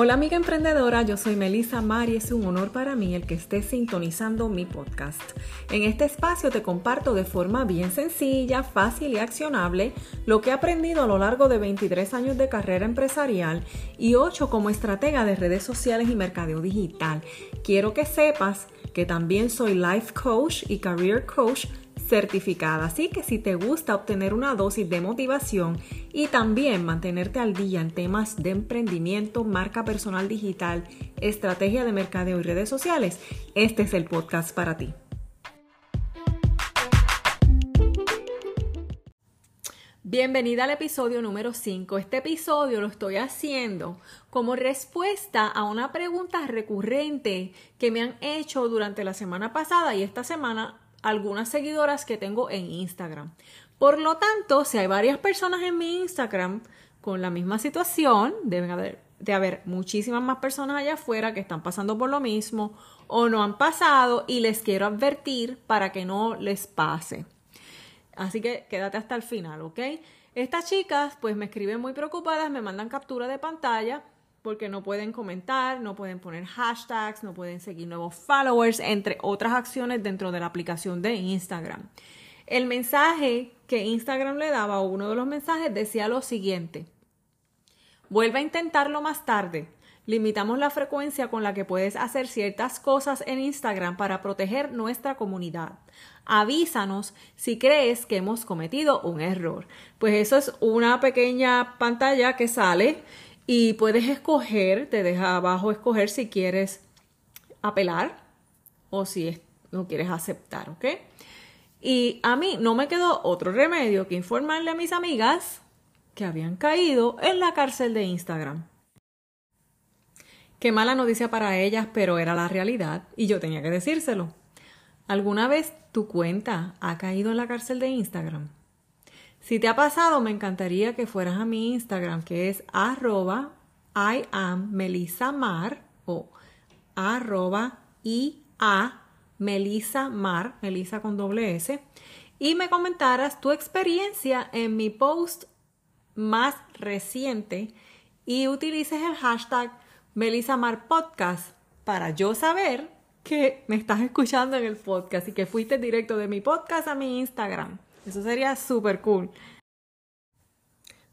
Hola amiga emprendedora, yo soy Melissa Mar y es un honor para mí el que estés sintonizando mi podcast. En este espacio te comparto de forma bien sencilla, fácil y accionable lo que he aprendido a lo largo de 23 años de carrera empresarial y 8 como estratega de redes sociales y mercadeo digital. Quiero que sepas que también soy life coach y career coach certificada. Así que si te gusta obtener una dosis de motivación y también mantenerte al día en temas de emprendimiento, marca personal digital, estrategia de mercadeo y redes sociales, este es el podcast para ti. Bienvenida al episodio número 5. Este episodio lo estoy haciendo como respuesta a una pregunta recurrente que me han hecho durante la semana pasada y esta semana algunas seguidoras que tengo en Instagram. Por lo tanto, si hay varias personas en mi Instagram con la misma situación, deben haber de haber muchísimas más personas allá afuera que están pasando por lo mismo o no han pasado y les quiero advertir para que no les pase. Así que quédate hasta el final, ¿ok? Estas chicas pues me escriben muy preocupadas, me mandan captura de pantalla porque no pueden comentar, no pueden poner hashtags, no pueden seguir nuevos followers, entre otras acciones dentro de la aplicación de Instagram. El mensaje que Instagram le daba, uno de los mensajes, decía lo siguiente. Vuelve a intentarlo más tarde. Limitamos la frecuencia con la que puedes hacer ciertas cosas en Instagram para proteger nuestra comunidad. Avísanos si crees que hemos cometido un error. Pues eso es una pequeña pantalla que sale y puedes escoger, te deja abajo escoger si quieres apelar o si no quieres aceptar, ¿ok? Y a mí no me quedó otro remedio que informarle a mis amigas que habían caído en la cárcel de Instagram. Qué mala noticia para ellas, pero era la realidad y yo tenía que decírselo. ¿Alguna vez tu cuenta ha caído en la cárcel de Instagram? Si te ha pasado, me encantaría que fueras a mi Instagram, que es arroba I am o arroba I Melissa Mar, con doble S, y me comentaras tu experiencia en mi post más reciente y utilices el hashtag Melissa Mar Podcast para yo saber que me estás escuchando en el podcast y que fuiste directo de mi podcast a mi Instagram. Eso sería súper cool.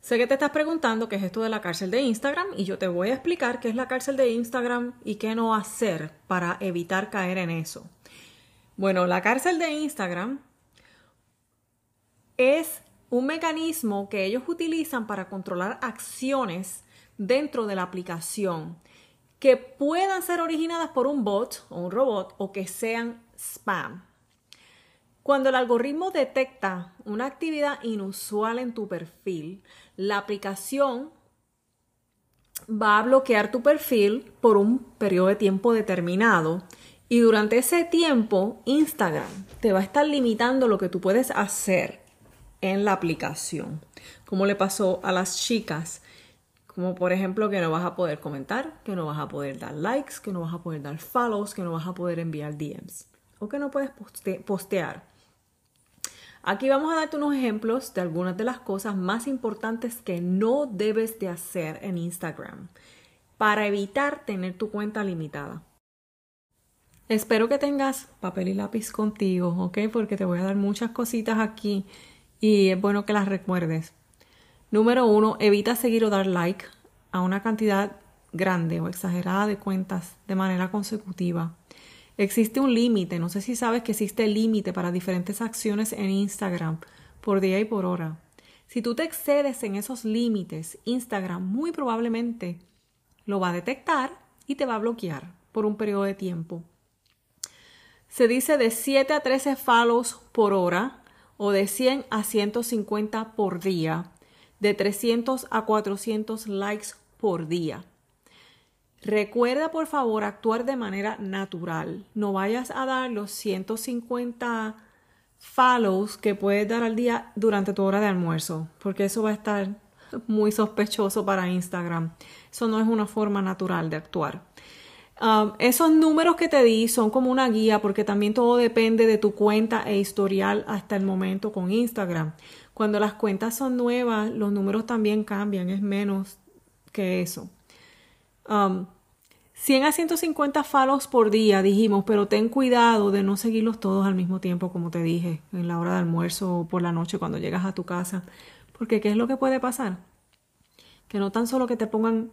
Sé que te estás preguntando qué es esto de la cárcel de Instagram y yo te voy a explicar qué es la cárcel de Instagram y qué no hacer para evitar caer en eso. Bueno, la cárcel de Instagram es un mecanismo que ellos utilizan para controlar acciones dentro de la aplicación que puedan ser originadas por un bot o un robot o que sean spam. Cuando el algoritmo detecta una actividad inusual en tu perfil, la aplicación va a bloquear tu perfil por un periodo de tiempo determinado y durante ese tiempo Instagram te va a estar limitando lo que tú puedes hacer en la aplicación, como le pasó a las chicas, como por ejemplo que no vas a poder comentar, que no vas a poder dar likes, que no vas a poder dar follows, que no vas a poder enviar DMs o que no puedes postear. Aquí vamos a darte unos ejemplos de algunas de las cosas más importantes que no debes de hacer en Instagram para evitar tener tu cuenta limitada. Espero que tengas papel y lápiz contigo, ¿ok? Porque te voy a dar muchas cositas aquí y es bueno que las recuerdes. Número uno, evita seguir o dar like a una cantidad grande o exagerada de cuentas de manera consecutiva. Existe un límite, no sé si sabes que existe límite para diferentes acciones en Instagram por día y por hora. Si tú te excedes en esos límites, Instagram muy probablemente lo va a detectar y te va a bloquear por un periodo de tiempo. Se dice de 7 a 13 follows por hora o de 100 a 150 por día, de 300 a 400 likes por día. Recuerda por favor actuar de manera natural. No vayas a dar los 150 follows que puedes dar al día durante tu hora de almuerzo, porque eso va a estar muy sospechoso para Instagram. Eso no es una forma natural de actuar. Um, esos números que te di son como una guía porque también todo depende de tu cuenta e historial hasta el momento con Instagram. Cuando las cuentas son nuevas, los números también cambian, es menos que eso. Um, 100 a 150 follows por día, dijimos, pero ten cuidado de no seguirlos todos al mismo tiempo, como te dije, en la hora de almuerzo o por la noche cuando llegas a tu casa. Porque ¿qué es lo que puede pasar? Que no tan solo que te pongan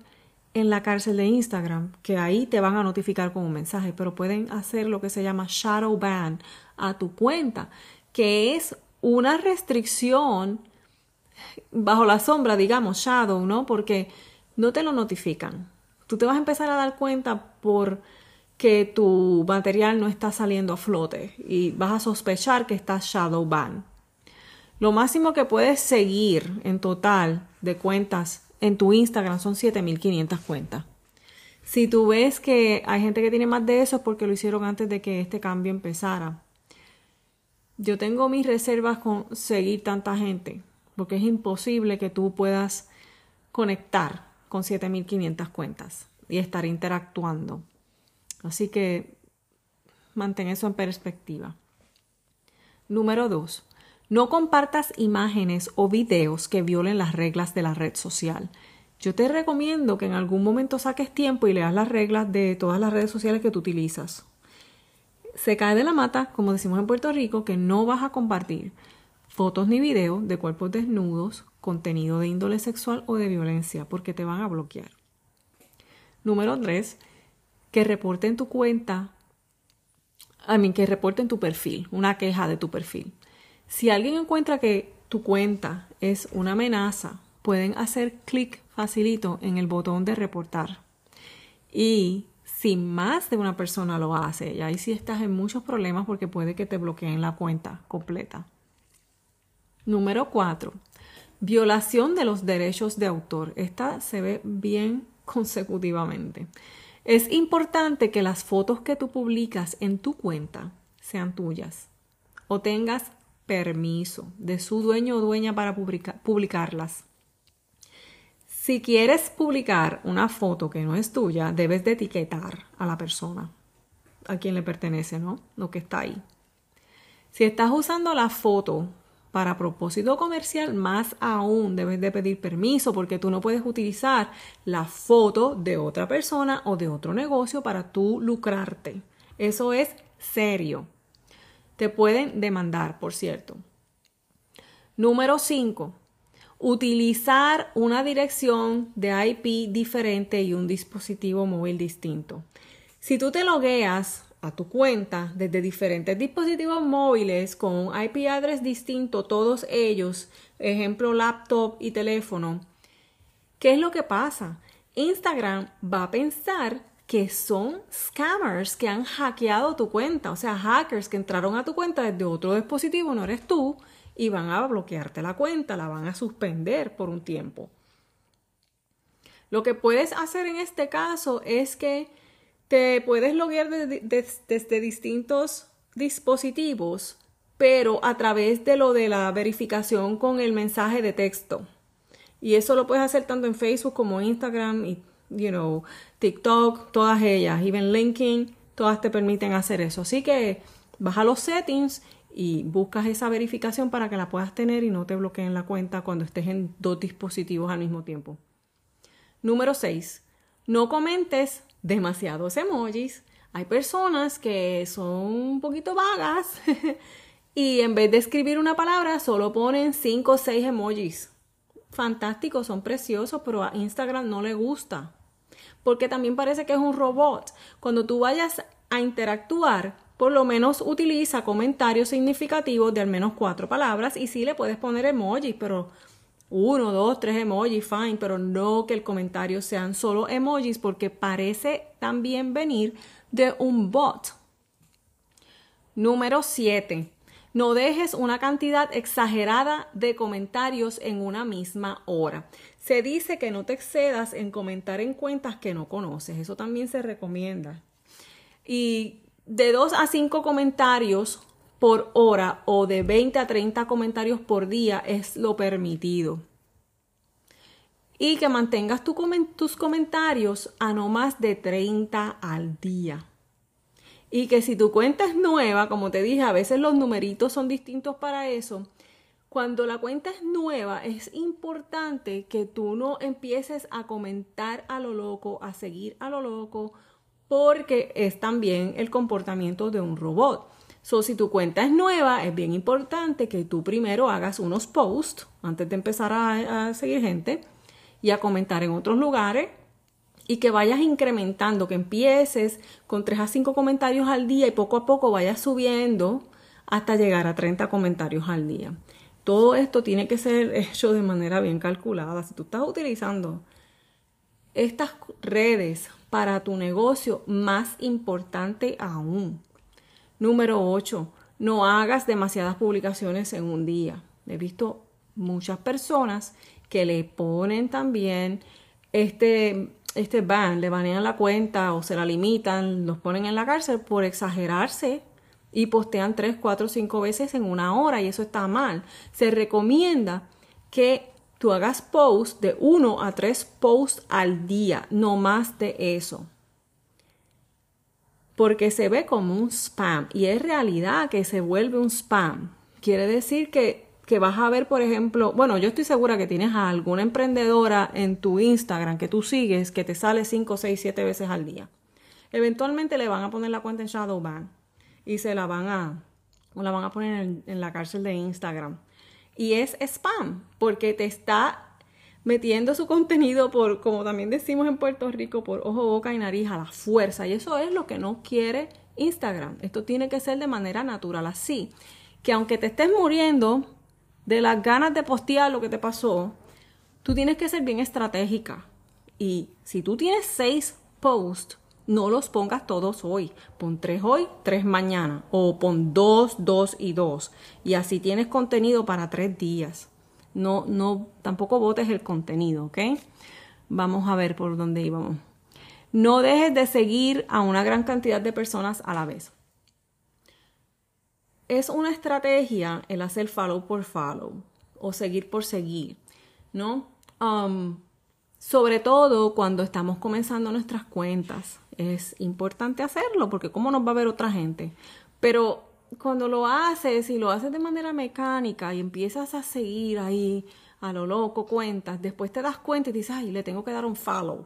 en la cárcel de Instagram, que ahí te van a notificar con un mensaje, pero pueden hacer lo que se llama shadow ban a tu cuenta, que es una restricción bajo la sombra, digamos, shadow, ¿no? Porque no te lo notifican. Tú te vas a empezar a dar cuenta por que tu material no está saliendo a flote y vas a sospechar que está shadow ban. Lo máximo que puedes seguir en total de cuentas en tu Instagram son 7500 cuentas. Si tú ves que hay gente que tiene más de eso es porque lo hicieron antes de que este cambio empezara. Yo tengo mis reservas con seguir tanta gente, porque es imposible que tú puedas conectar con 7500 cuentas y estar interactuando. Así que mantén eso en perspectiva. Número 2. No compartas imágenes o videos que violen las reglas de la red social. Yo te recomiendo que en algún momento saques tiempo y leas las reglas de todas las redes sociales que tú utilizas. Se cae de la mata, como decimos en Puerto Rico, que no vas a compartir fotos ni videos de cuerpos desnudos, contenido de índole sexual o de violencia, porque te van a bloquear. Número 3. Que reporten tu cuenta, a mí que reporten tu perfil, una queja de tu perfil. Si alguien encuentra que tu cuenta es una amenaza, pueden hacer clic facilito en el botón de reportar. Y si más de una persona lo hace, y ahí sí estás en muchos problemas porque puede que te bloqueen la cuenta completa. Número 4. Violación de los derechos de autor. Esta se ve bien consecutivamente. Es importante que las fotos que tú publicas en tu cuenta sean tuyas o tengas permiso de su dueño o dueña para publicarlas. Si quieres publicar una foto que no es tuya, debes de etiquetar a la persona a quien le pertenece, ¿no? Lo que está ahí. Si estás usando la foto para propósito comercial, más aún debes de pedir permiso porque tú no puedes utilizar la foto de otra persona o de otro negocio para tú lucrarte. Eso es serio. Te pueden demandar, por cierto. Número 5. Utilizar una dirección de IP diferente y un dispositivo móvil distinto. Si tú te logueas a tu cuenta desde diferentes dispositivos móviles con un IP address distinto, todos ellos, ejemplo laptop y teléfono, ¿qué es lo que pasa? Instagram va a pensar que son scammers que han hackeado tu cuenta, o sea, hackers que entraron a tu cuenta desde otro dispositivo, no eres tú, y van a bloquearte la cuenta, la van a suspender por un tiempo. Lo que puedes hacer en este caso es que te puedes loguear desde distintos dispositivos, pero a través de lo de la verificación con el mensaje de texto. Y eso lo puedes hacer tanto en Facebook como Instagram y you know, TikTok, todas ellas, even LinkedIn, todas te permiten hacer eso. Así que baja los settings y buscas esa verificación para que la puedas tener y no te bloqueen la cuenta cuando estés en dos dispositivos al mismo tiempo. Número 6. No comentes demasiados emojis. Hay personas que son un poquito vagas y en vez de escribir una palabra solo ponen 5 o 6 emojis. Fantásticos, son preciosos, pero a Instagram no le gusta porque también parece que es un robot. Cuando tú vayas a interactuar, por lo menos utiliza comentarios significativos de al menos cuatro palabras y sí le puedes poner emojis, pero uno, dos, tres emojis, fine, pero no que el comentario sean solo emojis porque parece también venir de un bot. Número 7. No dejes una cantidad exagerada de comentarios en una misma hora. Se dice que no te excedas en comentar en cuentas que no conoces. Eso también se recomienda. Y de 2 a 5 comentarios por hora o de 20 a 30 comentarios por día es lo permitido. Y que mantengas tus comentarios a no más de 30 al día. Y que si tu cuenta es nueva, como te dije, a veces los numeritos son distintos para eso, Cuando la cuenta es nueva, es importante que tú no empieces a comentar a lo loco, a seguir a lo loco, porque es también el comportamiento de un robot. So, si tu cuenta es nueva, es bien importante que tú primero hagas unos posts antes de empezar a, a seguir gente y a comentar en otros lugares y que vayas incrementando, que empieces con 3 a 5 comentarios al día y poco a poco vayas subiendo hasta llegar a 30 comentarios al día. Todo esto tiene que ser hecho de manera bien calculada. Si tú estás utilizando estas redes para tu negocio, más importante aún. Número 8. No hagas demasiadas publicaciones en un día. He visto muchas personas que le ponen también este, este ban, le banean la cuenta o se la limitan, los ponen en la cárcel por exagerarse y postean 3, 4, 5 veces en una hora y eso está mal. Se recomienda que tú hagas posts de 1 a 3 posts al día, no más de eso. Porque se ve como un spam y es realidad que se vuelve un spam. Quiere decir que, que vas a ver, por ejemplo, bueno, yo estoy segura que tienes a alguna emprendedora en tu Instagram que tú sigues que te sale 5, 6, 7 veces al día. Eventualmente le van a poner la cuenta en Shadowban y se la van a, o la van a poner en, en la cárcel de Instagram. Y es spam, porque te está metiendo su contenido por, como también decimos en Puerto Rico, por ojo, boca y nariz a la fuerza. Y eso es lo que no quiere Instagram. Esto tiene que ser de manera natural, así que aunque te estés muriendo de las ganas de postear lo que te pasó, tú tienes que ser bien estratégica. Y si tú tienes seis posts no los pongas todos hoy. Pon tres hoy, tres mañana. O pon dos, dos y dos. Y así tienes contenido para tres días. No, no, tampoco botes el contenido, ¿ok? Vamos a ver por dónde íbamos. No dejes de seguir a una gran cantidad de personas a la vez. Es una estrategia el hacer follow por follow o seguir por seguir, ¿no? Um, sobre todo cuando estamos comenzando nuestras cuentas. Es importante hacerlo porque cómo nos va a ver otra gente. Pero cuando lo haces y lo haces de manera mecánica y empiezas a seguir ahí a lo loco cuentas, después te das cuenta y dices, ay, le tengo que dar un follow.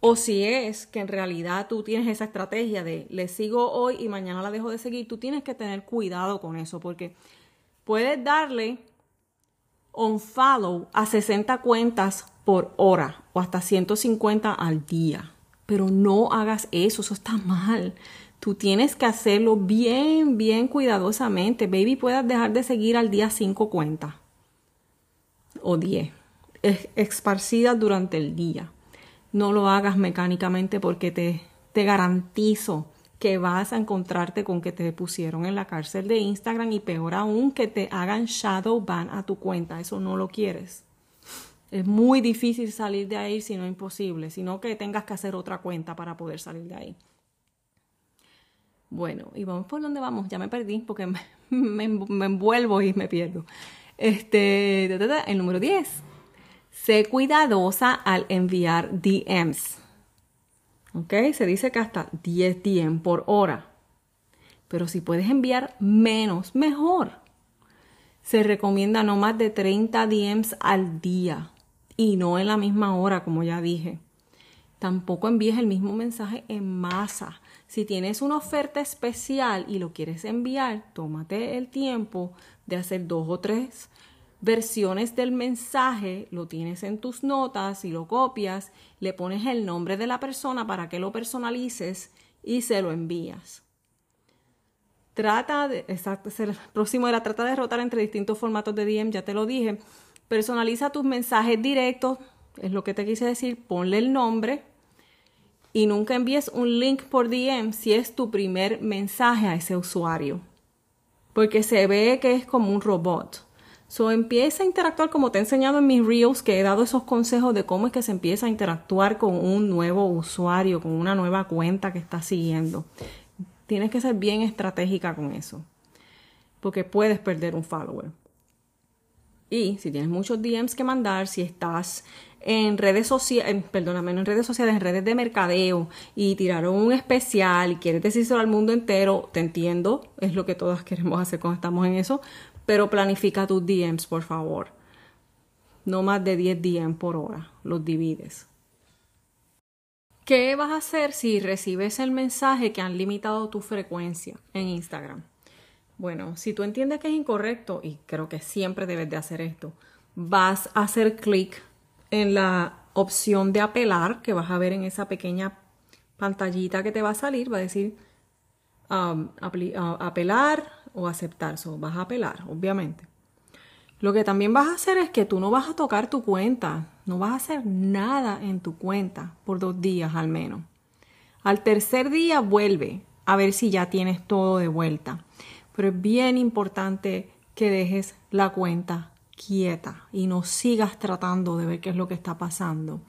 O si es que en realidad tú tienes esa estrategia de le sigo hoy y mañana la dejo de seguir, tú tienes que tener cuidado con eso porque puedes darle un follow a 60 cuentas por hora o hasta 150 al día. Pero no hagas eso, eso está mal. Tú tienes que hacerlo bien, bien cuidadosamente. Baby, puedas dejar de seguir al día 5 cuentas o 10 esparcidas durante el día. No lo hagas mecánicamente porque te, te garantizo que vas a encontrarte con que te pusieron en la cárcel de Instagram y peor aún que te hagan shadow ban a tu cuenta. Eso no lo quieres. Es muy difícil salir de ahí, si no imposible, sino que tengas que hacer otra cuenta para poder salir de ahí. Bueno, y vamos por dónde vamos. Ya me perdí porque me, envuelvo y me pierdo. Este, el número 10. Sé cuidadosa al enviar DMs. ¿Ok? Se dice que hasta 10 DM por hora. Pero si puedes enviar menos, mejor. Se recomienda no más de 30 DMs al día y no en la misma hora, como ya dije. Tampoco envíes el mismo mensaje en masa. Si tienes una oferta especial y lo quieres enviar, tómate el tiempo de hacer dos o tres versiones del mensaje, lo tienes en tus notas y lo copias, le pones el nombre de la persona para que lo personalices y se lo envías. Trata de, exacto, el próximo era trata de rotar entre distintos formatos de DM, ya te lo dije. Personaliza tus mensajes directos, es lo que te quise decir, ponle el nombre y nunca envíes un link por DM si es tu primer mensaje a ese usuario, porque se ve que es como un robot. So empieza a interactuar como te he enseñado en mis reels, que he dado esos consejos de cómo es que se empieza a interactuar con un nuevo usuario, con una nueva cuenta que estás siguiendo. Tienes que ser bien estratégica con eso, porque puedes perder un follower. Y si tienes muchos DMs que mandar, si estás en redes sociales, perdóname, no en redes sociales, en redes de mercadeo y tiraron un especial y quieres decírselo al mundo entero, te entiendo, es lo que todas queremos hacer cuando estamos en eso, pero planifica tus DMs, por favor. No más de 10 DMs por hora, los divides. ¿Qué vas a hacer si recibes el mensaje que han limitado tu frecuencia en Instagram? Bueno, si tú entiendes que es incorrecto, y creo que siempre debes de hacer esto, vas a hacer clic en la opción de apelar que vas a ver en esa pequeña pantallita que te va a salir, va a decir um, apelar o aceptar. So, vas a apelar, obviamente. Lo que también vas a hacer es que tú no vas a tocar tu cuenta, no vas a hacer nada en tu cuenta por dos días al menos. Al tercer día vuelve a ver si ya tienes todo de vuelta. Pero es bien importante que dejes la cuenta quieta y no sigas tratando de ver qué es lo que está pasando.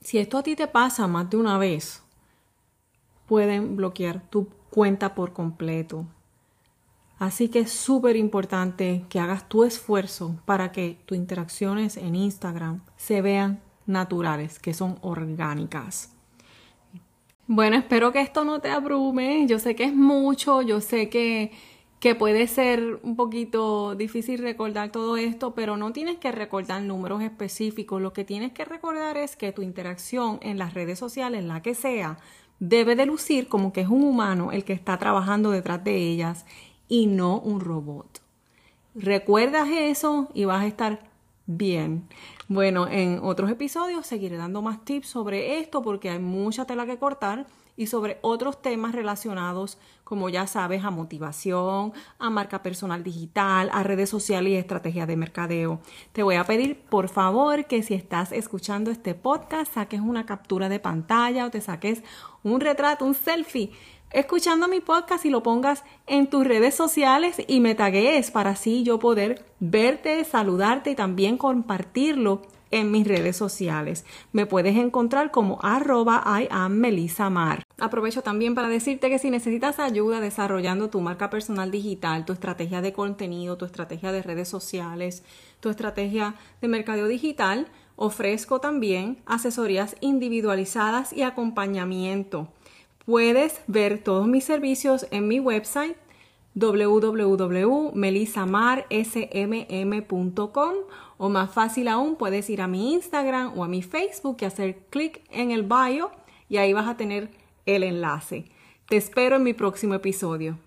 Si esto a ti te pasa más de una vez, pueden bloquear tu cuenta por completo. Así que es súper importante que hagas tu esfuerzo para que tus interacciones en Instagram se vean naturales, que son orgánicas. Bueno, espero que esto no te abrume. Yo sé que es mucho, yo sé que que puede ser un poquito difícil recordar todo esto, pero no tienes que recordar números específicos. Lo que tienes que recordar es que tu interacción en las redes sociales, la que sea, debe de lucir como que es un humano el que está trabajando detrás de ellas y no un robot. Recuerdas eso y vas a estar bien. Bueno, en otros episodios seguiré dando más tips sobre esto porque hay mucha tela que cortar y sobre otros temas relacionados, como ya sabes, a motivación, a marca personal digital, a redes sociales y estrategias de mercadeo. Te voy a pedir, por favor, que si estás escuchando este podcast, saques una captura de pantalla o te saques un retrato, un selfie escuchando mi podcast y lo pongas en tus redes sociales y me taguees para así yo poder verte, saludarte y también compartirlo en mis redes sociales. Me puedes encontrar como arroba I am Melissa Mar. Aprovecho también para decirte que si necesitas ayuda desarrollando tu marca personal digital, tu estrategia de contenido, tu estrategia de redes sociales, tu estrategia de mercadeo digital, ofrezco también asesorías individualizadas y acompañamiento. Puedes ver todos mis servicios en mi website www.melissamarsmm.com o más fácil aún puedes ir a mi Instagram o a mi Facebook y hacer clic en el bio y ahí vas a tener el enlace. Te espero en mi próximo episodio.